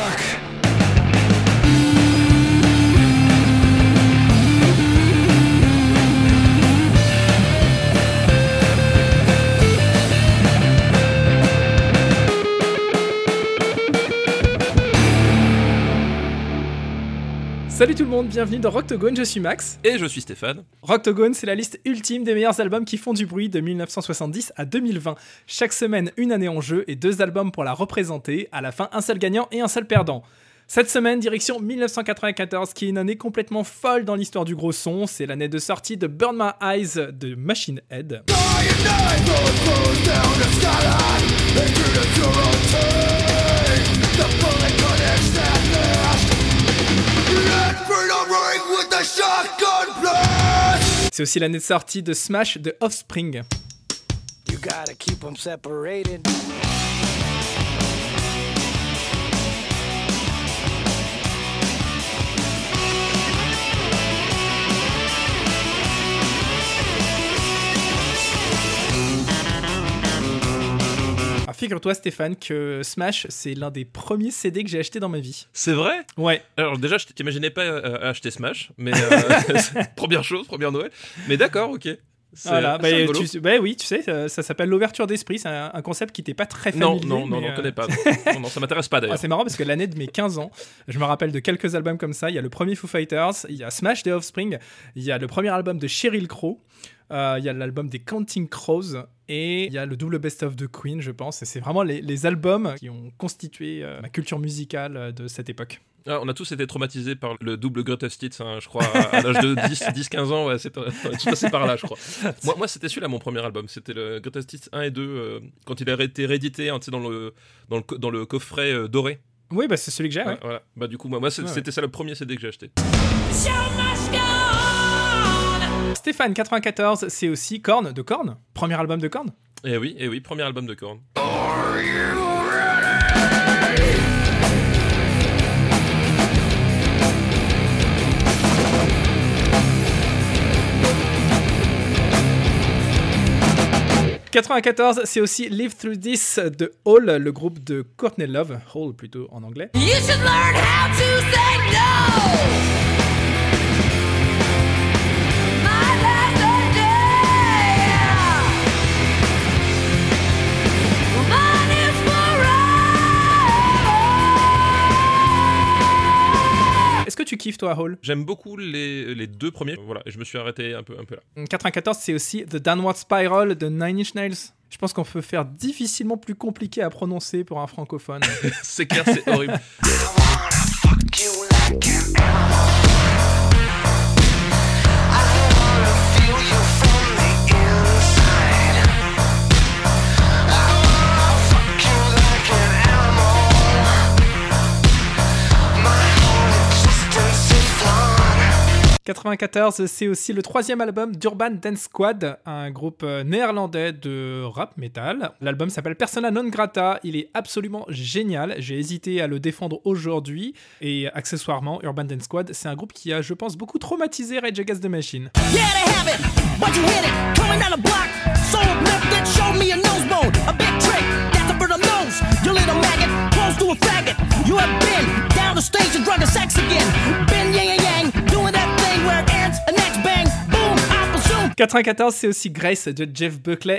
Fuck. Salut tout le monde, bienvenue dans Rocktogone, je suis Max. Et je suis Stéphane. Rocktogone, c'est la liste ultime des meilleurs albums qui font du bruit de 1970 à 2020. Chaque semaine, une année en jeu et deux albums pour la représenter. À la fin, un seul gagnant et un seul perdant. Cette semaine, direction 1994, qui est une année complètement folle dans l'histoire du gros son. C'est l'année de sortie de Burn My Eyes de Machine Head. C'est aussi l'année de sortie de Smash de Offspring. Figure-toi Stéphane que Smash c'est l'un des premiers CD que j'ai acheté dans ma vie. C'est vrai? Ouais. Alors déjà je t'imaginais pas euh, acheter Smash, mais euh, première chose, première Noël. Mais d'accord, ok. Voilà, bah, tu, bah, oui, tu sais, ça, s'appelle l'ouverture d'esprit. C'est un, concept qui t'est pas très familier. Non, non, non, on euh... connaît pas. non, ça m'intéresse pas d'ailleurs. Ah, c'est marrant parce que l'année de mes 15 ans, je me rappelle de quelques albums comme ça. Il y a le premier Foo Fighters, il y a Smash The Offspring, il y a le premier album de Sheryl Crow, euh, il y a l'album des Counting Crows et il y a le double best-of de Queen, je pense. Et c'est vraiment les, albums qui ont constitué euh, ma culture musicale euh, de cette époque. Ah, on a tous été traumatisés par le double Greatest Hits, hein, je crois, à, l'âge de 10-15 ans, ouais, c'est passé par là, je crois. Moi, moi c'était celui-là mon premier album, c'était le Greatest Hits 1 et 2, quand il a été réédité hein, dans, le, dans, le, dans le coffret doré. Oui, bah, c'est celui que j'ai. Ouais, Voilà. Bah, du coup, moi, moi c'était ça le premier CD que j'ai acheté. Stéphane 94, c'est aussi Korn de Korn, premier album de Korn. Eh oui, eh oui, premier album de Korn. 94, c'est aussi Live Through This de Hall, le groupe de Courtney Love, Hall plutôt en anglais. You should learn how to say no! 94, toi, Hall J'aime beaucoup les, les, deux premiers. Voilà, je me suis arrêté un peu, un peu là. 94, c'est aussi The Downward Spiral de Nine Inch Nails. Je pense qu'on peut faire difficilement plus compliqué à prononcer pour un francophone. c'est clair, c'est horrible. 94, c'est aussi le troisième album d'Urban Dance Squad, un groupe euh, néerlandais de rap metal. L'album s'appelle Persona non grata, il est absolument génial, j'ai hésité à le défendre aujourd'hui, et accessoirement, Urban Dance Squad, c'est un groupe qui a, je pense, beaucoup traumatisé Rage Against the Machine. You have been down the stage and sex again. 94, c'est aussi Grace de Jeff Buckley.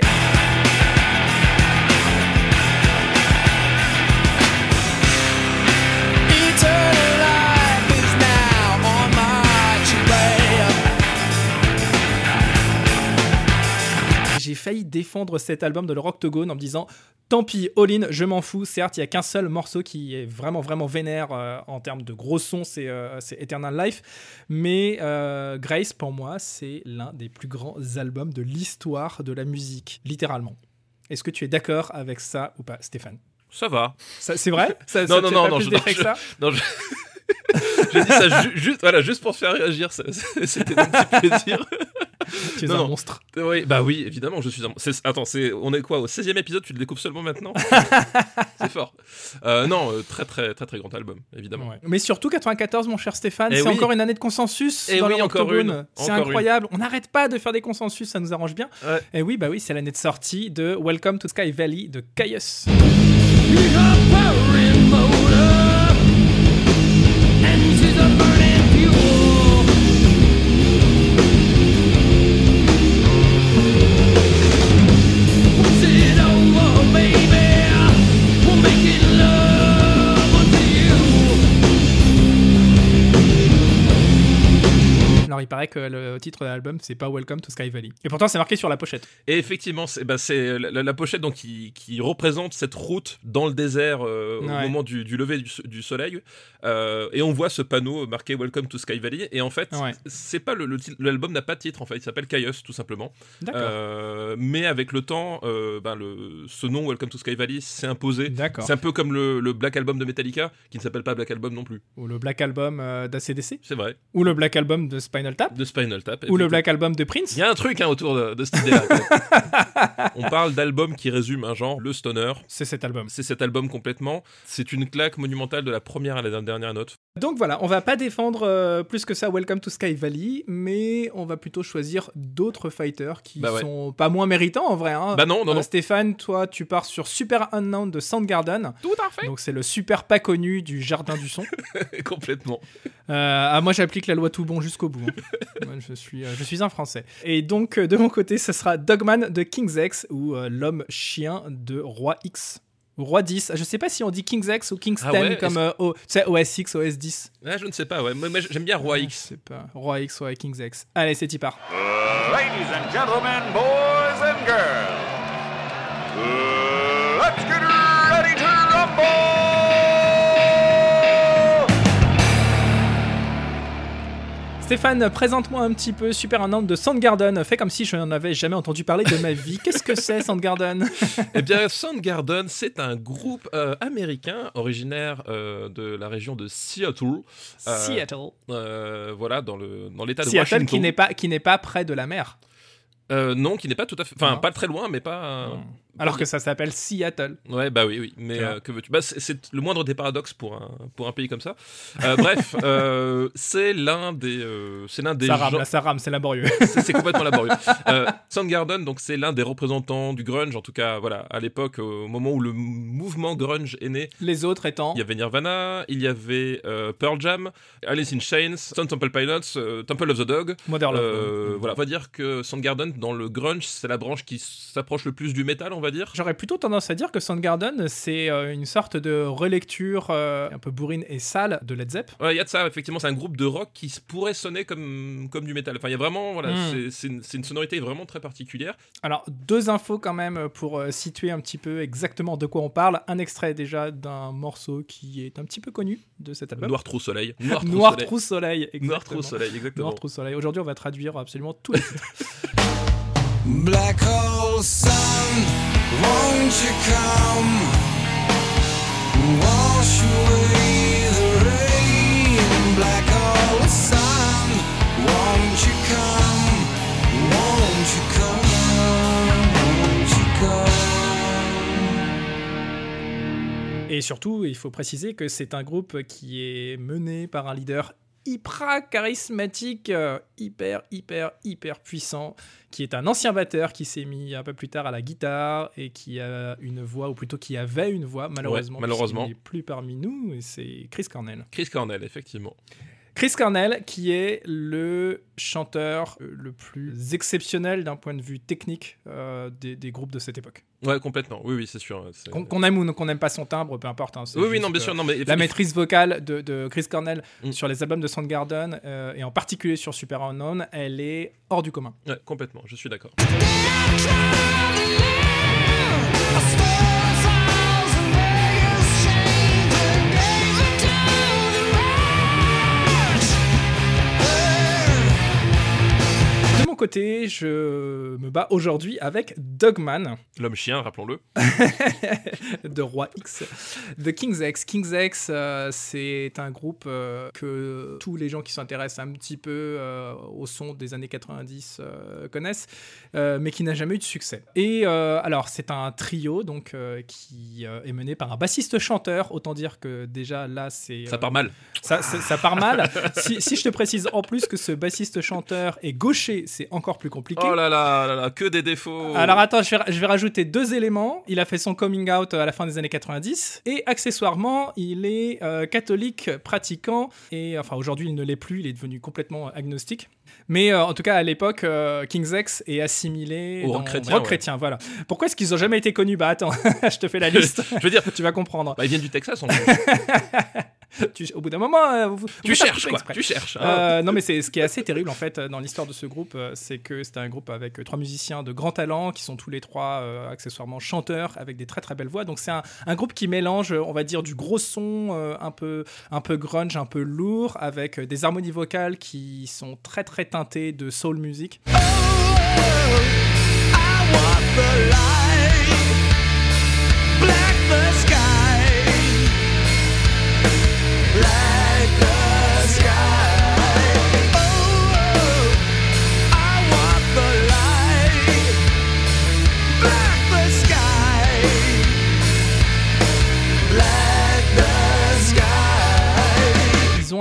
Failli défendre cet album de le Rocktogone en me disant tant pis, all-in, je m'en fous. Certes, il n'y a qu'un seul morceau qui est vraiment, vraiment vénère euh, en termes de gros sons, c'est euh, Eternal Life. Mais euh, Grace, pour moi, c'est l'un des plus grands albums de l'histoire de la musique, littéralement. Est-ce que tu es d'accord avec ça ou pas, Stéphane? Ça va. C'est vrai? Ça, Non, non, non, non, je, non, je... J'ai dit ça juste, voilà, juste pour te faire réagir, c'était un petit plaisir. tu es un monstre. Oui, bah oui, évidemment, je suis un monstre. Attends, c'est, on est quoi Au 16 e épisode, tu le découvres seulement maintenant C'est fort. Euh, non, euh, très, très, très, très grand album, évidemment. Mais surtout 94, mon cher Stéphane, eh c'est encore une année de consensus Et eh dans oui, encore une. C'est incroyable. On n'arrête pas de faire des consensus, ça nous arrange bien. Et eh oui, bah oui, c'est l'année de sortie de Welcome to Sky Valley de Caius. Paraît que le titre de l'album, c'est pas Welcome to Sky Valley. Et pourtant, c'est marqué sur la pochette. Et effectivement, c'est bah, la, la pochette donc, qui, qui représente cette route dans le désert euh, au moment du, du lever du, du soleil. Euh, et on voit ce panneau marqué Welcome to Sky Valley. Et en fait, Ouais. c'est pas le, l'album n'a pas de titre en fait. Il s'appelle Caius tout simplement. Euh, mais avec le temps, ben, le, ce nom Welcome to Sky Valley s'est imposé. C'est un peu comme le, le Black Album de Metallica, qui ne s'appelle pas Black Album non plus. Ou le Black Album d'ACDC. C'est vrai. Ou le Black Album de Spinal Tap. De Spinal Tap. Ou le. Black Album de Prince. Il y a un truc hein, autour de, de cette idée-là. On parle d'album qui résume un genre, le stoner. C'est cet album. C'est cet album complètement. C'est une claque monumentale de la première à la dernière note. Donc voilà, on va pas défendre euh, plus que ça Welcome to Sky Valley, mais on va plutôt choisir d'autres fighters qui Bah ouais. sont pas moins méritants en vrai. hein. Bah non, non, Euh, non. Stéphane, toi, tu pars sur Super Unknown de Soundgarden. Tout à fait. Donc c'est le super pas connu du jardin du son. complètement. Euh, ah, moi j'applique la loi tout bon jusqu'au bout. hein. Moi, je, suis, euh, je suis un Français. Et donc euh, de mon côté, ce sera Dogman de King's X ou euh, l'homme chien de Roi X. Roi 10. Je sais pas si on dit King's X ou King's Ah 10 ouais, comme euh, O- tu sais, OS X, OS 10. Ah, je ne sais pas, ouais. Moi, moi, j'aime bien Roi Je X. sais pas. Roi X, ouais, King's X. Allez, c'est y part. Ladies and gentlemen, boys and girls, let's get ready to rumble! Stéphane, présente-moi un petit peu Super Unknown de Soundgarden. Fais comme si je n'en avais jamais entendu parler de ma vie. Qu'est-ce que c'est Soundgarden? Eh bien, Soundgarden, c'est un groupe euh, américain originaire euh, de la région de Seattle. Euh, Seattle. Voilà, dans le dans l'État de Seattle Washington. qui n'est pas qui n'est pas près de la mer. Euh, non, qui n'est pas tout à fait. Enfin, pas très loin, mais pas. euh, Alors que ça s'appelle Seattle. Ouais, bah oui, oui. Mais euh, que veux-tu? Bah, c'est, le moindre des paradoxes pour un, pour un pays comme ça. Euh, bref, euh, c'est l'un des. c'est l'un des ça rame, gens- ça rame, c'est laborieux. c'est, complètement laborieux. Soundgarden, donc c'est l'un des représentants du grunge, en tout cas, voilà, à l'époque, au moment où le mouvement grunge est né. Les autres étant Il y avait Nirvana, il y avait Pearl Jam, Alice in Chains, Stone Temple Pilots, Temple of the Dog. Modern Love. Voilà, on va dire que Soundgarden, dans le grunge, c'est la branche qui s'approche le plus du métal, on va dire. J'aurais plutôt tendance à dire que Soundgarden, c'est euh, une sorte de relecture euh, un peu bourrine et sale de Led Zepp. Ouais, il y a de ça, effectivement, c'est un groupe de rock qui pourrait sonner comme, comme du métal. Enfin, il y a vraiment, voilà, Mm. c'est- une, sonorité vraiment très particulière. Alors, deux infos quand même pour euh, situer un petit peu exactement de quoi on parle. Un extrait déjà d'un morceau qui est un petit peu connu de cet album. Noir Trou Soleil. Noir Trou Soleil. Noir. Trou Soleil, exactement. Noir Trou Soleil. Aujourd'hui, on va traduire absolument tous les titres. Black hole sun, won't you come? Wash away the rain. Black hole sun, won't you come? Won't you come? Won't you come? Et surtout, il faut préciser que c'est un groupe qui est mené par un leader hyper charismatique, euh, hyper, hyper, hyper puissant, qui est un ancien batteur qui s'est mis un peu plus tard à la guitare et qui a une voix, ou plutôt qui avait une voix, malheureusement. malheureusement. puisqu'il n'est plus parmi nous, et c'est Chris Cornell. Chris Cornell, effectivement. Chris Cornell, qui est le chanteur euh, le plus exceptionnel d'un point de vue technique euh, des, des groupes de cette époque. Ouais, complètement. Oui, oui, c'est sûr. c'est- Qu'on aime ou qu'on n'aime pas son timbre, peu importe. hein, Oui, oui, non, bien sûr. Non, mais La maîtrise vocale de, de Chris Cornell Mm. sur les albums de Soundgarden, euh, et en particulier sur Super Unknown, elle est hors du commun. Ouais, complètement, je suis d'accord. Côté, je me bats aujourd'hui avec Dogman L'homme chien, rappelons-le. de Roi X, de King's X. King's X, euh, c'est un groupe euh, que tous les gens qui s'intéressent un petit peu euh, au son des années 90 euh, connaissent, mais qui n'a jamais eu de succès. Et alors, c'est un trio donc qui est mené par un bassiste-chanteur. Autant dire que déjà là, c'est Ça part mal. Ça, ça- ça part mal. si, si je te précise en plus que ce bassiste-chanteur est gaucher, c'est encore plus compliqué. Oh là là, là là, que des défauts. Alors attends, je vais, je vais rajouter deux éléments. Il a fait son coming out à la fin des années 90 et accessoirement, il est euh, catholique pratiquant et enfin aujourd'hui il ne l'est plus, il est devenu complètement agnostique. Mais euh, en tout cas à l'époque, euh, King's X est assimilé Au rock chrétien, rock ouais. chrétien, voilà. Pourquoi est-ce qu'ils ont jamais été connus? Bah attends, je te fais la liste, je veux dire, tu vas comprendre. bah, ils viennent du Texas en plus. tu, au bout d'un moment, euh, vous, vous Tu faites pas cherches, quoi. Tu cherches. hein. Euh, non mais c'est ce qui est assez terrible en fait dans l'histoire de ce groupe, euh, c'est que c'était un groupe avec euh, trois musiciens de grand talent qui sont tous les trois euh, accessoirement chanteurs avec des très très belles voix. Donc c'est un, un groupe qui mélange, euh, on va dire, du gros son euh, un peu un peu grunge, un peu lourd, avec euh, des harmonies vocales qui sont très très teintées de soul music. Oh, I want the light, black the sky,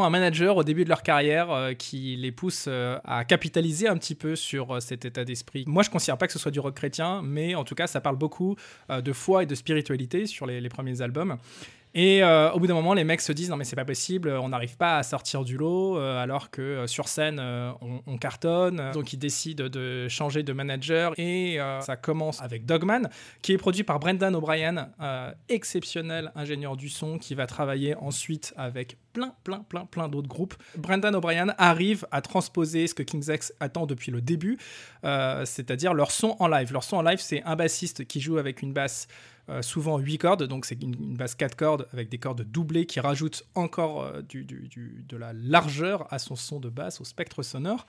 un manager au début de leur carrière euh, qui les pousse euh, à capitaliser un petit peu sur euh, cet état d'esprit. Moi, je considère pas que ce soit du rock chrétien, mais en tout cas, ça parle beaucoup de foi et de spiritualité sur les premiers albums. Et euh, au bout d'un moment, les mecs se disent non mais c'est pas possible, on n'arrive pas à sortir du lot euh, alors que euh, sur scène on, on cartonne. Donc ils décident de changer de manager et ça commence avec Dogman qui est produit par Brendan O'Brien, exceptionnel ingénieur du son qui va travailler ensuite avec plein, plein, plein, plein d'autres groupes. Brendan O'Brien arrive à transposer ce que King's X attend depuis le début, c'est-à-dire leur son en live. Leur son en live, c'est un bassiste qui joue avec une basse souvent 8 cordes, donc c'est une, basse 4 cordes avec des cordes doublées qui rajoutent encore euh, de la largeur à son son de basse, au spectre sonore.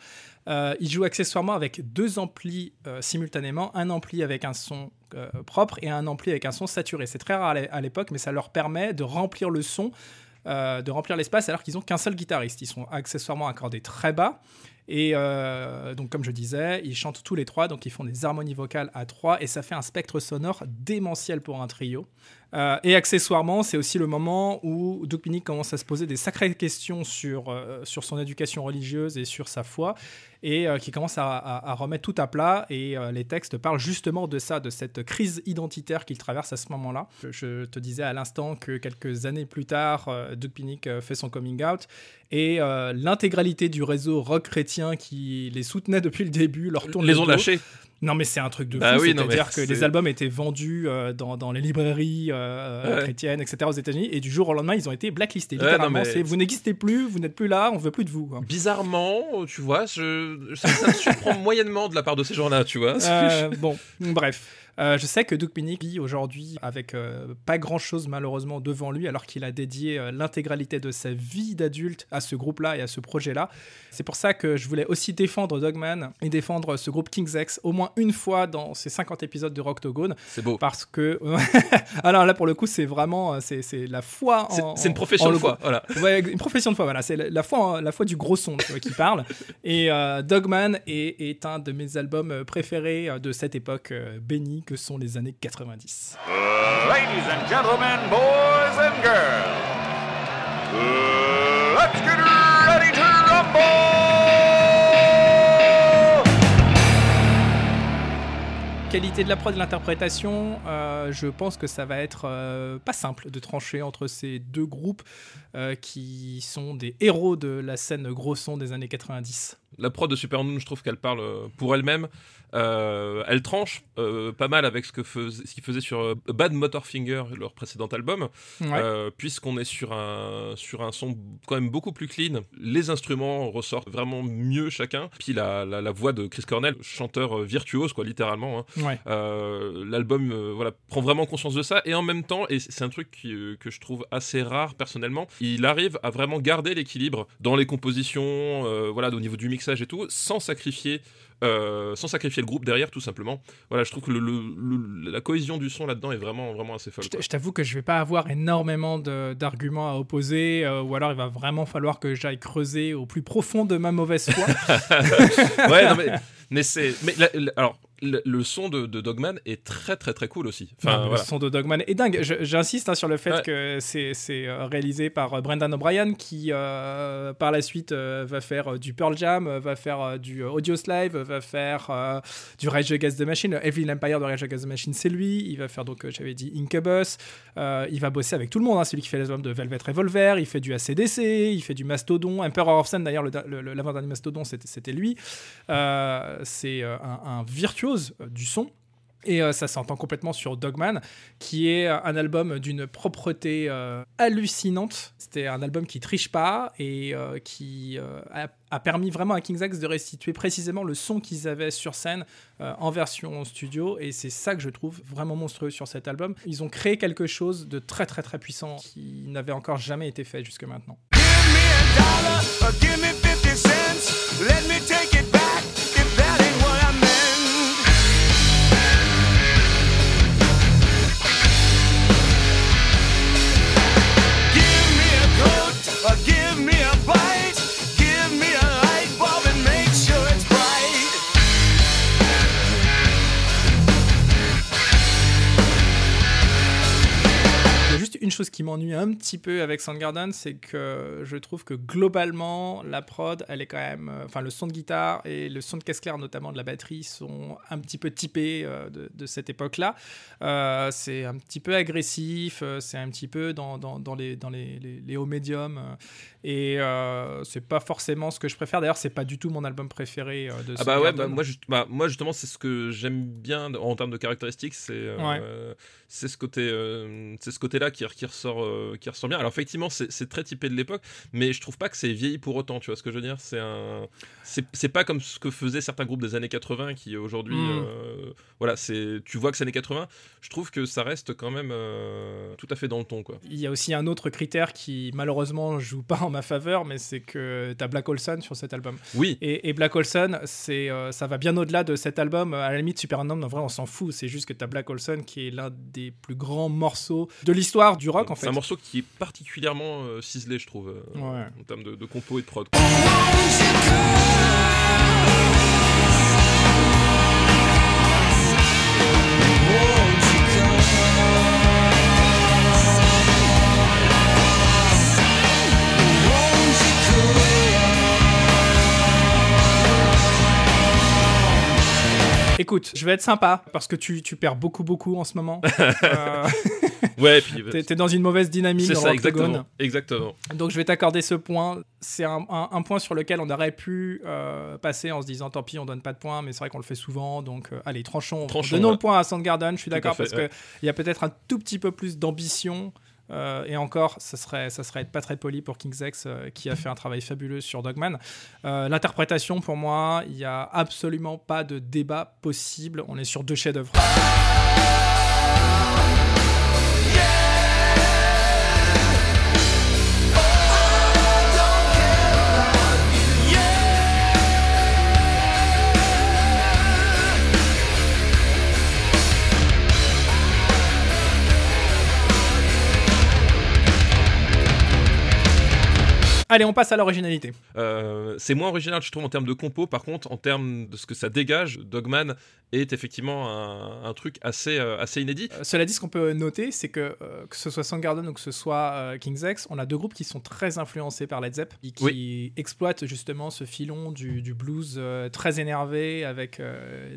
Euh, il joue accessoirement avec deux amplis euh, simultanément, un ampli avec un son euh, propre et un ampli avec un son saturé. C'est très rare à l'é- à l'époque, mais ça leur permet de remplir le son, euh, de remplir l'espace alors qu'ils ont qu'un seul guitariste. Ils sont accessoirement accordés très bas. Et euh, donc, comme je disais, ils chantent tous les trois, donc ils font des harmonies vocales à trois, et ça fait un spectre sonore démentiel pour un trio. Euh, et accessoirement, c'est aussi le moment où Doug Pinnick commence à se poser des sacrées questions sur, euh, sur son éducation religieuse et sur sa foi, et euh, qui commence à, à- à remettre tout à plat. Et les textes parlent justement de ça, de cette crise identitaire qu'il traverse à ce moment-là. Je, te disais à l'instant que quelques années plus tard, euh, fait son coming out, et l'intégralité du réseau rock chrétien qui les soutenait depuis le début leur tourne les le ont lâchés. Non, mais c'est un truc de Bah fou. oui, C'est-à-dire que les albums étaient vendus euh, dans, dans les librairies euh, Ouais. chrétiennes, etc. aux États-Unis, et du jour au lendemain, ils ont été blacklistés. Ouais, Littéralement, non, mais- c'est vous n'existez plus, vous n'êtes plus là, on veut plus de vous. Bizarrement, tu vois, je, ça, ça me surprend moyennement de la part de ces gens-là, tu vois. Euh, bon, bref. Euh, je sais que Doug Pinnick vit aujourd'hui avec euh, pas grand chose malheureusement devant lui, alors qu'il a dédié euh, l'intégralité de sa vie d'adulte à ce groupe-là et à ce projet-là. C'est pour ça que je voulais aussi défendre Dogman et défendre ce groupe King's X au moins une fois dans ces 50 épisodes de Rocktogone, C'est beau. parce que alors là pour le coup c'est vraiment c'est c'est la foi C'est en c'est une profession en de foi, voilà. Ouais, une profession de foi, voilà. C'est la, la foi, la foi du gros son tu vois, qui parle. Et euh, Dogman est, est un de mes albums préférés euh, de cette époque euh, bénie que sont les années 90. Ladies and gentlemen, boys and girls, let's get ready to rumble! Qualité de la prod et de l'interprétation, euh, je pense que ça va être euh, pas simple de trancher entre ces deux groupes euh, qui sont des héros de la scène gros son des années 90. La prod de Supermoon, je trouve qu'elle parle pour elle-même. Euh, elle tranche euh, pas mal avec ce que fais- ce qu'ils faisaient sur euh, Bad Motorfinger, leur précédent album, Ouais. euh, puisqu'on est sur un, sur un son quand même beaucoup plus clean. Les instruments ressortent vraiment mieux chacun. Puis la, la, la voix de Chris Cornell, chanteur virtuose, quoi, littéralement. hein. Ouais. L'album voilà, prend vraiment conscience de ça. Et en même temps, et c'est un truc qui, que je trouve assez rare personnellement, il arrive à vraiment garder l'équilibre dans les compositions, voilà, au niveau du mixage et tout, sans sacrifier. Euh, sans sacrifier le groupe derrière tout simplement voilà je trouve que le, le- le- la cohésion du son là-dedans est vraiment vraiment assez folle Je t'avoue que je vais pas avoir énormément d'arguments à opposer, euh, ou alors il va vraiment falloir que j'aille creuser au plus profond de ma mauvaise foi. ouais non, mais, mais c'est mais la- la- alors le, le son de, de Dogman est très très très cool aussi enfin Non, voilà Le son de Dogman est dingue. J'insiste hein, sur le fait Ouais. que c'est euh, réalisé par euh, Brendan O'Brien qui, euh, par la suite, euh, va faire du Pearl Jam, va faire du Audio Slave, va faire euh, du Rage Against the Machine. Evil Empire de Rage Against the Machine, c'est lui. Il va faire, donc, j'avais dit, Incubus. Il va bosser avec tout le monde. hein. C'est lui qui fait les albums de Velvet Revolver. Il fait du ACDC. Il fait du Mastodon. Emperor of Sun, d'ailleurs, le, le- le- l'avant-dernier Mastodon, c'était lui. C'est un, un virtuose euh, du son. Et euh, ça s'entend complètement sur Dogman, qui est un album d'une propreté euh, hallucinante. C'était un album qui triche pas et euh, qui euh, a, permis vraiment à King's X de restituer précisément le son qu'ils avaient sur scène euh, en version studio. Et c'est ça que je trouve vraiment monstrueux sur cet album. Ils ont créé quelque chose de très très très puissant qui n'avait encore jamais été fait jusque maintenant. Give me a dollar or give me 50 cents. Let me take it back again. Chose qui m'ennuie un petit peu avec Soundgarden, c'est que je trouve que globalement, la prod, elle est quand même. euh, Enfin, le son de guitare et le son de caisse claire, notamment de la batterie, sont un petit peu typés euh, de, cette époque-là. Euh, c'est un petit peu agressif, c'est un petit peu dans, les hauts médiums. Et euh, c'est pas forcément ce que je préfère. D'ailleurs, c'est pas du tout mon album préféré euh, de Ah bah ouais, bah, moi, juste- bah, moi justement c'est ce que j'aime bien en termes de caractéristiques, c'est euh, c'est ce côté euh, c'est ce côté-là qui, qui ressort qui ressort bien. Alors effectivement c'est très typé de l'époque, mais je trouve pas que c'est vieilli pour autant. Tu vois ce que je veux dire? C'est un c'est c'est pas comme ce que faisaient certains groupes des années 80 qui aujourd'hui Mm. euh, voilà c'est tu vois que c'est années 80. Je trouve que ça reste quand même tout à fait dans le ton quoi. Il y a aussi un autre critère qui malheureusement joue pas en ma faveur, mais c'est que t'as Black Olson sur cet album. Oui. Et, et Black Olson, c'est, euh, ça va bien au-delà de cet album. À la limite, Supernome, en vrai, on s'en fout. C'est juste que t'as Black Olson qui est l'un des plus grands morceaux de l'histoire du rock, en C'est fait. un morceau qui est particulièrement euh, ciselé, je trouve, euh, Ouais. en termes de, de compo et de prod. Écoute, je vais être sympa parce que tu, tu perds beaucoup, beaucoup en ce moment. Euh, Ouais, puis t'es, t'es dans une mauvaise dynamique c'est dans ça, exactement. Exactement. Donc je vais t'accorder ce point. C'est un, un- un point sur lequel on aurait pu euh, passer en se disant tant pis, on donne pas de points, mais c'est vrai qu'on le fait souvent. Donc euh, allez, tranchons. Tranchons, Donnons ouais. le point à Soundgarden, je suis Tout d'accord, fait, parce ouais. qu'il y a peut-être un tout petit peu plus d'ambition. Euh, et encore, ça serait, ça serait être pas très poli pour King's X, euh, qui a fait un travail fabuleux sur Dogman. Euh, L'interprétation, pour moi, il n'y a absolument pas de débat possible. On est sur deux chefs-d'œuvre. Allez, on passe à l'originalité. Euh, c'est moins original, je trouve, en termes de compo. Par contre, en termes de ce que ça dégage, Dogman est effectivement un, un truc assez, euh, assez inédit. Euh, Cela dit, ce qu'on peut noter, c'est que euh, que ce soit Soundgarden ou que ce soit King's X, on a deux groupes qui sont très influencés par Led Zepp, et qui exploitent justement ce filon du, du blues très énervé, avec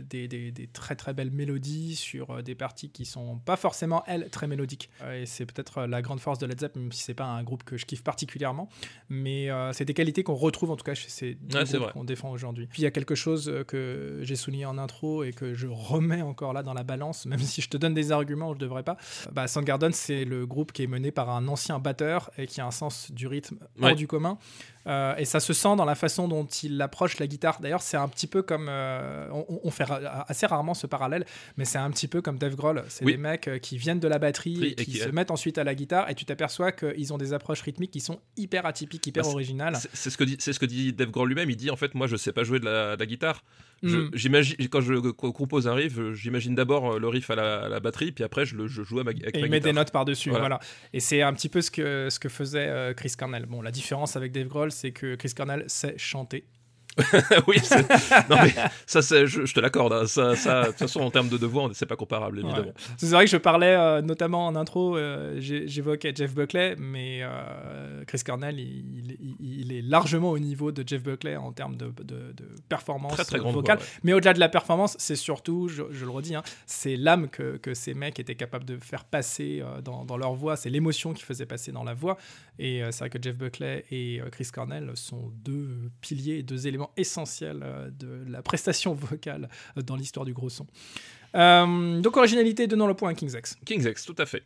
des, des- des très très belles mélodies sur des parties qui sont pas forcément, elles, très mélodiques. Et c'est peut-être la grande force de Led Zepp, même si c'est pas un groupe que je kiffe particulièrement. Mais c'est des qualités qu'on retrouve en tout cas chez ces deux groupes qu'on défend aujourd'hui. Puis il y a quelque chose que j'ai souligné en intro et que je remets encore là dans la balance, même si je te donne des arguments, je devrais pas. Bah, Soundgarden, c'est le groupe qui est mené par un ancien batteur et qui a un sens du rythme hors Ouais. du commun. Euh, et ça se sent dans la façon dont il approche la guitare. D'ailleurs, c'est un petit peu comme. euh, on, on fait ra- assez rarement ce parallèle, mais c'est un petit peu comme Dave Grohl. C'est Oui. des mecs euh, qui viennent de la batterie Oui, et qui qui- se mettent ensuite à la guitare, et tu t'aperçois qu'ils ont des approches rythmiques qui sont hyper atypiques, hyper Bah, originales. C'est ce que dit, ce que dit Dave Grohl lui-même. Il dit en fait, moi, je sais pas jouer de la, de la guitare. Je- Mm. J'imagine quand je co- compose un riff, j'imagine d'abord le riff à la, à la batterie, puis après je le je joue à ma, avec Et ma il met des notes par-dessus, voilà. Voilà. Et c'est un petit peu ce que, ce que faisait Chris Cornell. Bon, la différence avec Dave Grohl, c'est que Chris Cornell sait chanter. oui, c'est- non mais ça, je, je te l'accorde. hein. Ça, ça, de toute façon, en termes de devoir, c'est pas comparable, évidemment. Ouais. C'est vrai que je parlais euh, notamment en intro, euh, j'évoquais Jeff Buckley, mais euh, Chris Cornell, il, il- il est largement au niveau de Jeff Buckley en termes de, de- de performance Très très vocale. voix, ouais. Mais au-delà de la performance, c'est surtout, je, je le redis, hein, c'est l'âme que, que ces mecs étaient capables de faire passer dans, dans leur voix, c'est l'émotion qu'ils faisaient passer dans la voix. Et c'est vrai que Jeff Buckley et Chris Cornell sont deux piliers, deux éléments essentiels euh, de la prestation vocale euh, dans l'histoire du gros son. Euh, donc originalité, donnons le point à King's X. King's X, tout à fait.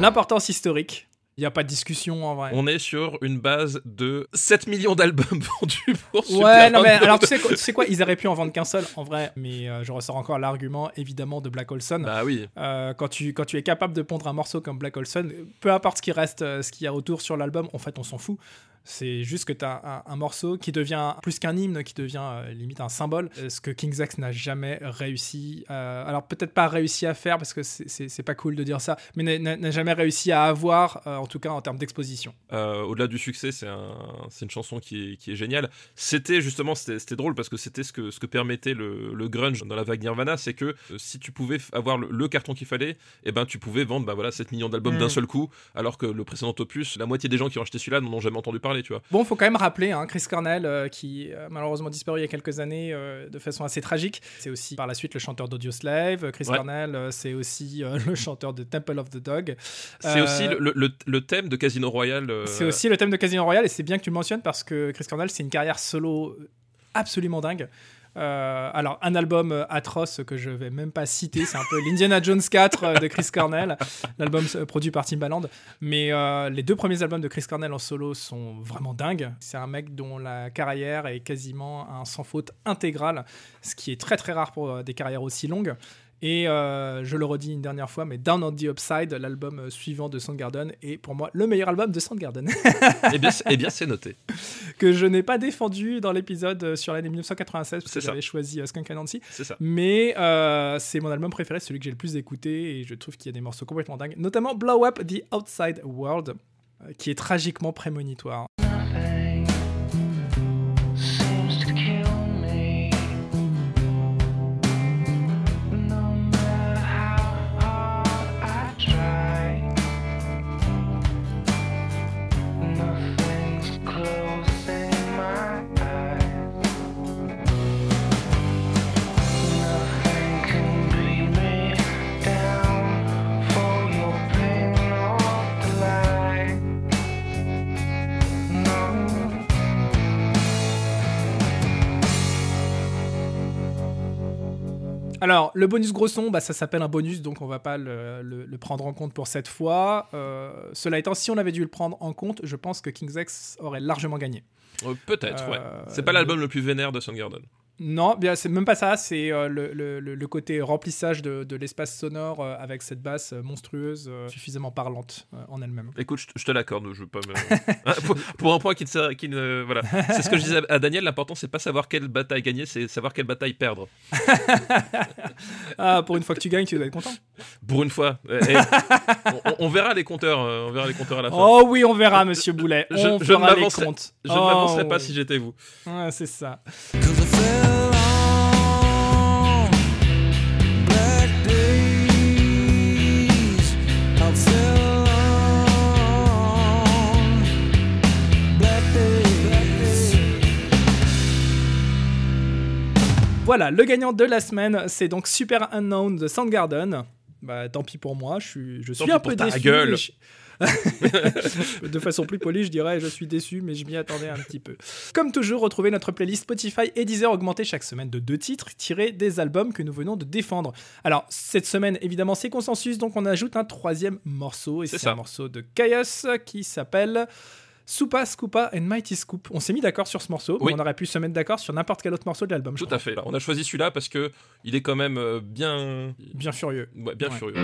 L'importance historique. Il n'y a pas de discussion en vrai. On est sur une base de 7 millions d'albums vendus pour Super Ouais, non mais alors tu sais, quoi, tu sais quoi, ils auraient pu en vendre qu'un seul en vrai, mais euh, je ressors encore l'argument évidemment de Black Olson. Bah oui. Euh, quand, tu, quand tu es capable de pondre un morceau comme Black Olson, peu importe ce qui reste, euh, ce qu'il y a autour sur l'album, en fait on s'en fout. C'est juste que tu as un, un morceau qui devient plus qu'un hymne, qui devient euh, limite un symbole, euh, ce que King's X n'a jamais réussi. euh, alors peut-être pas réussi à faire parce que c'est- pas cool de dire ça, mais n'a- jamais réussi à avoir, euh, en tout cas en termes d'exposition. Euh, Au-delà du succès, c'est un, c'est une chanson qui est, qui est géniale. C'était justement, c'était drôle parce que c'était ce que, ce que permettait le, le grunge dans la vague Nirvana, c'est que euh, si tu pouvais avoir le, le carton qu'il fallait, et ben tu pouvais vendre bah voilà 7 millions d'albums Mm. d'un seul coup, alors que le précédent opus, la moitié des gens qui ont acheté celui-là n'en ont jamais entendu parler, tu vois. Bon, faut quand même rappeler hein, Chris Cornell, euh, qui a malheureusement disparu il y a quelques années euh, de façon assez tragique. C'est aussi par la suite le chanteur d'Audio Slave. Chris Ouais. Cornell, euh, c'est aussi euh, le chanteur de Temple of the Dog. C'est Euh, aussi le, le- le thème de Casino Royale. euh, C'est aussi le thème de Casino Royale, et c'est bien que tu le mentionnes parce que Chris Cornell, c'est une carrière solo absolument dingue. Euh, alors, un album euh, atroce que je vais même pas citer, c'est un peu l'Indiana Jones 4 euh, de Chris Cornell, l'album produit par Timbaland. Mais les deux premiers albums de Chris Cornell en solo sont vraiment dingues. C'est un mec dont la carrière est quasiment un sans faute intégral, ce qui est très très rare pour des carrières aussi longues. Et euh, je le redis une dernière fois, mais Down on the Upside, l'album euh, suivant de Soundgarden, est pour moi le meilleur album de Soundgarden. Eh bien, c'est- eh bien, c'est noté. que je n'ai pas défendu dans l'épisode euh, sur l'année 1996 parce que j'avais choisi Skunk Anansi. C'est ça. Mais euh, c'est mon album préféré, celui que j'ai le plus écouté et je trouve qu'il y a des morceaux complètement dingues, notamment Blow Up the Outside World, qui est tragiquement prémonitoire. Alors, le bonus gros son, bah, ça s'appelle un bonus, donc on va pas le, le- le prendre en compte pour cette fois. Euh, cela étant, si on avait dû le prendre en compte, je pense que King's X aurait largement gagné. Euh, Peut-être, Euh, ouais. C'est pas l'album le plus vénère de Soundgarden. Non, bien c'est même pas ça, c'est euh, le, le- le- côté remplissage de, de l'espace sonore euh, avec cette basse euh, monstrueuse, euh, suffisamment parlante euh, en elle-même. Écoute, je, je te l'accorde, je veux pas me. Hein, pour, pour un point qui ne sert, qui ne, voilà, c'est ce que je disais à Daniel. L'important, c'est pas savoir quelle bataille gagner, c'est savoir quelle bataille perdre. Ah, pour une fois que tu gagnes, tu dois être content. Pour une fois, Eh, eh, on, on verra les compteurs, euh, on verra les compteurs à la fin. Oh oui, on verra, monsieur Boulet. Je- on je fera je ne Oh, m'avancerai pas oui. si j'étais vous. Ouais, c'est ça. Voilà, le gagnant de la semaine, c'est donc Super Unknown de Soundgarden. Bah, tant pis pour moi, je suis, je suis un peu déçu. gueule. je- de façon plus polie, je dirais, je suis déçu, mais je m'y attendais un petit peu. Comme toujours, retrouvez notre playlist Spotify et Deezer augmentée chaque semaine de deux titres tirés des albums que nous venons de défendre. Alors, cette semaine, évidemment, c'est consensus, donc on ajoute un troisième morceau, et C'est un morceau de Chaos qui s'appelle... Soupa, Scoopa and Mighty Scoop. On s'est mis d'accord sur ce morceau, mais on aurait pu se mettre d'accord sur n'importe quel autre morceau de l'album. Tout à fait. On a choisi celui-là parce que il est quand même euh, bien, Bien furieux. ouais, bien Ouais. furieux.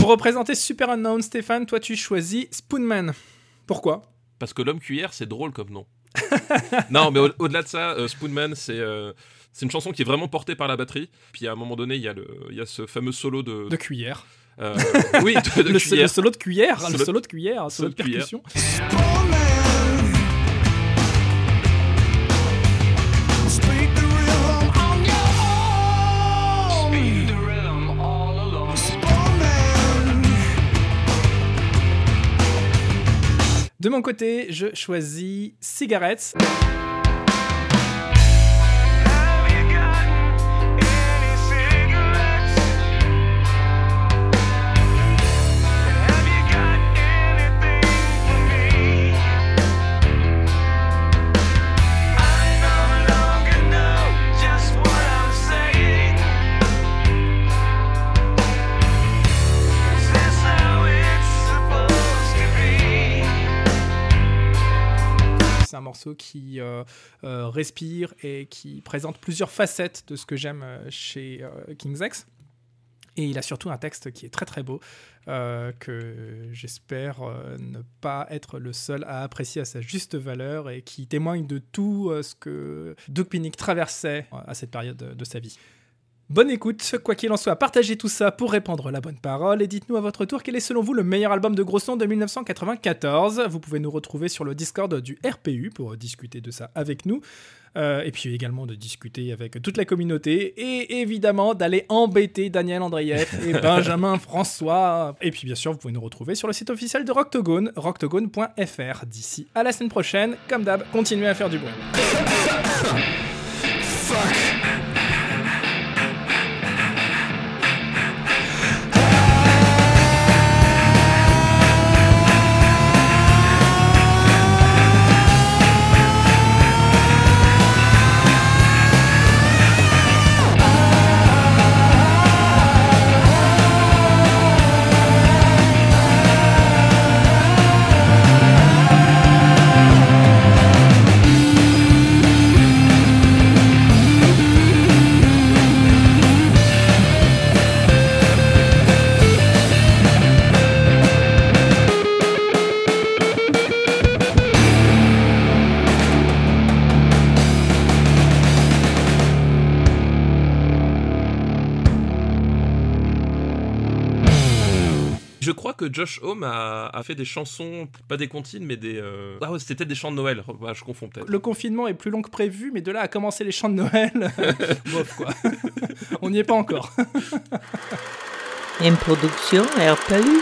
Pour représenter Super Unknown, Stéphane, toi tu choisis Spoonman. Pourquoi? Parce que l'homme cuillère, c'est drôle comme nom. non, mais au- au-delà de ça, euh, Spoonman, c'est euh, C'est une chanson qui est vraiment portée par la batterie. Puis à un moment donné, il y a, le, il y a ce fameux solo de. De cuillère. euh, oui, de, de le, cuillère. le solo de cuillère, le Solo- de cuillère, solo de de cuillère. percussion. Speak De mon côté, je choisis Cigarettes. Euh, euh, respire et qui présente plusieurs facettes de ce que j'aime euh, chez King's X. Et il a surtout un texte qui est très très beau, que j'espère ne pas être le seul à apprécier à sa juste valeur et qui témoigne de tout ce que Doug Pinnick traversait à cette période de, de sa vie. Bonne écoute, quoi qu'il en soit, partagez tout ça pour répandre la bonne parole et dites-nous à votre tour quel est selon vous le meilleur album de gros son de 1994. Vous pouvez nous retrouver sur le Discord du RPU pour discuter de ça avec nous. Euh, et puis également de discuter avec toute la communauté et évidemment d'aller embêter Daniel Andreyev et Benjamin François. Et puis bien sûr, vous pouvez nous retrouver sur le site officiel de Rocktogone, rocktogone.fr. D'ici à la semaine prochaine, comme d'hab, continuez à faire du bruit. Josh Homme a, a fait des chansons, pas des comptines, mais des. euh, Ah ouais, c'était peut-être des chants de Noël. Je confonds peut-être. Le confinement est plus long que prévu, mais de là à commencer les chants de Noël, bof quoi. On n'y est pas encore. Une production RPU.